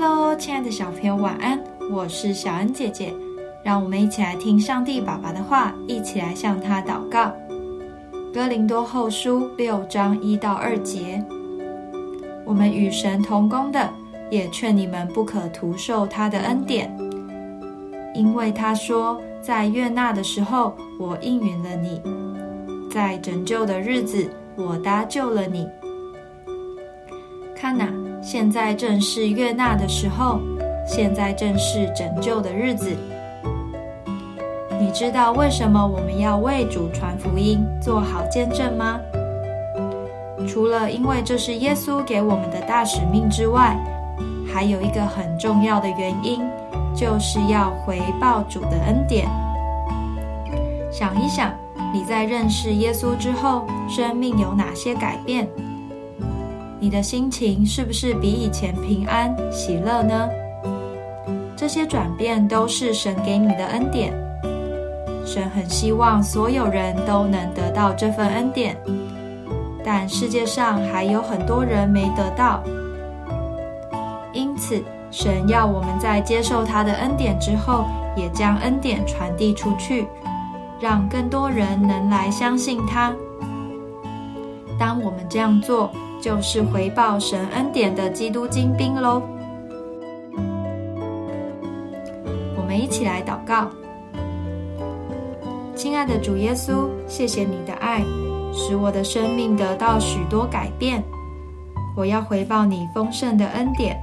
Hello，亲爱的小朋友，晚安！我是小恩姐姐，让我们一起来听上帝爸爸的话，一起来向他祷告。哥林多后书六章一到二节，我们与神同工的，也劝你们不可徒受他的恩典，因为他说，在悦纳的时候，我应允了你；在拯救的日子，我搭救了你。看呐，现在正是悦纳的时候，现在正是拯救的日子。你知道为什么我们要为主传福音、做好见证吗？除了因为这是耶稣给我们的大使命之外，还有一个很重要的原因，就是要回报主的恩典。想一想，你在认识耶稣之后，生命有哪些改变？你的心情是不是比以前平安喜乐呢？这些转变都是神给你的恩典。神很希望所有人都能得到这份恩典，但世界上还有很多人没得到。因此，神要我们在接受他的恩典之后，也将恩典传递出去，让更多人能来相信他。当我们这样做，就是回报神恩典的基督精兵喽。我们一起来祷告，亲爱的主耶稣，谢谢你的爱，使我的生命得到许多改变。我要回报你丰盛的恩典，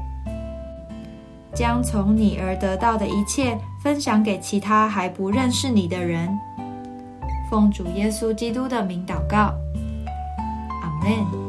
将从你而得到的一切分享给其他还不认识你的人。奉主耶稣基督的名祷告，阿门。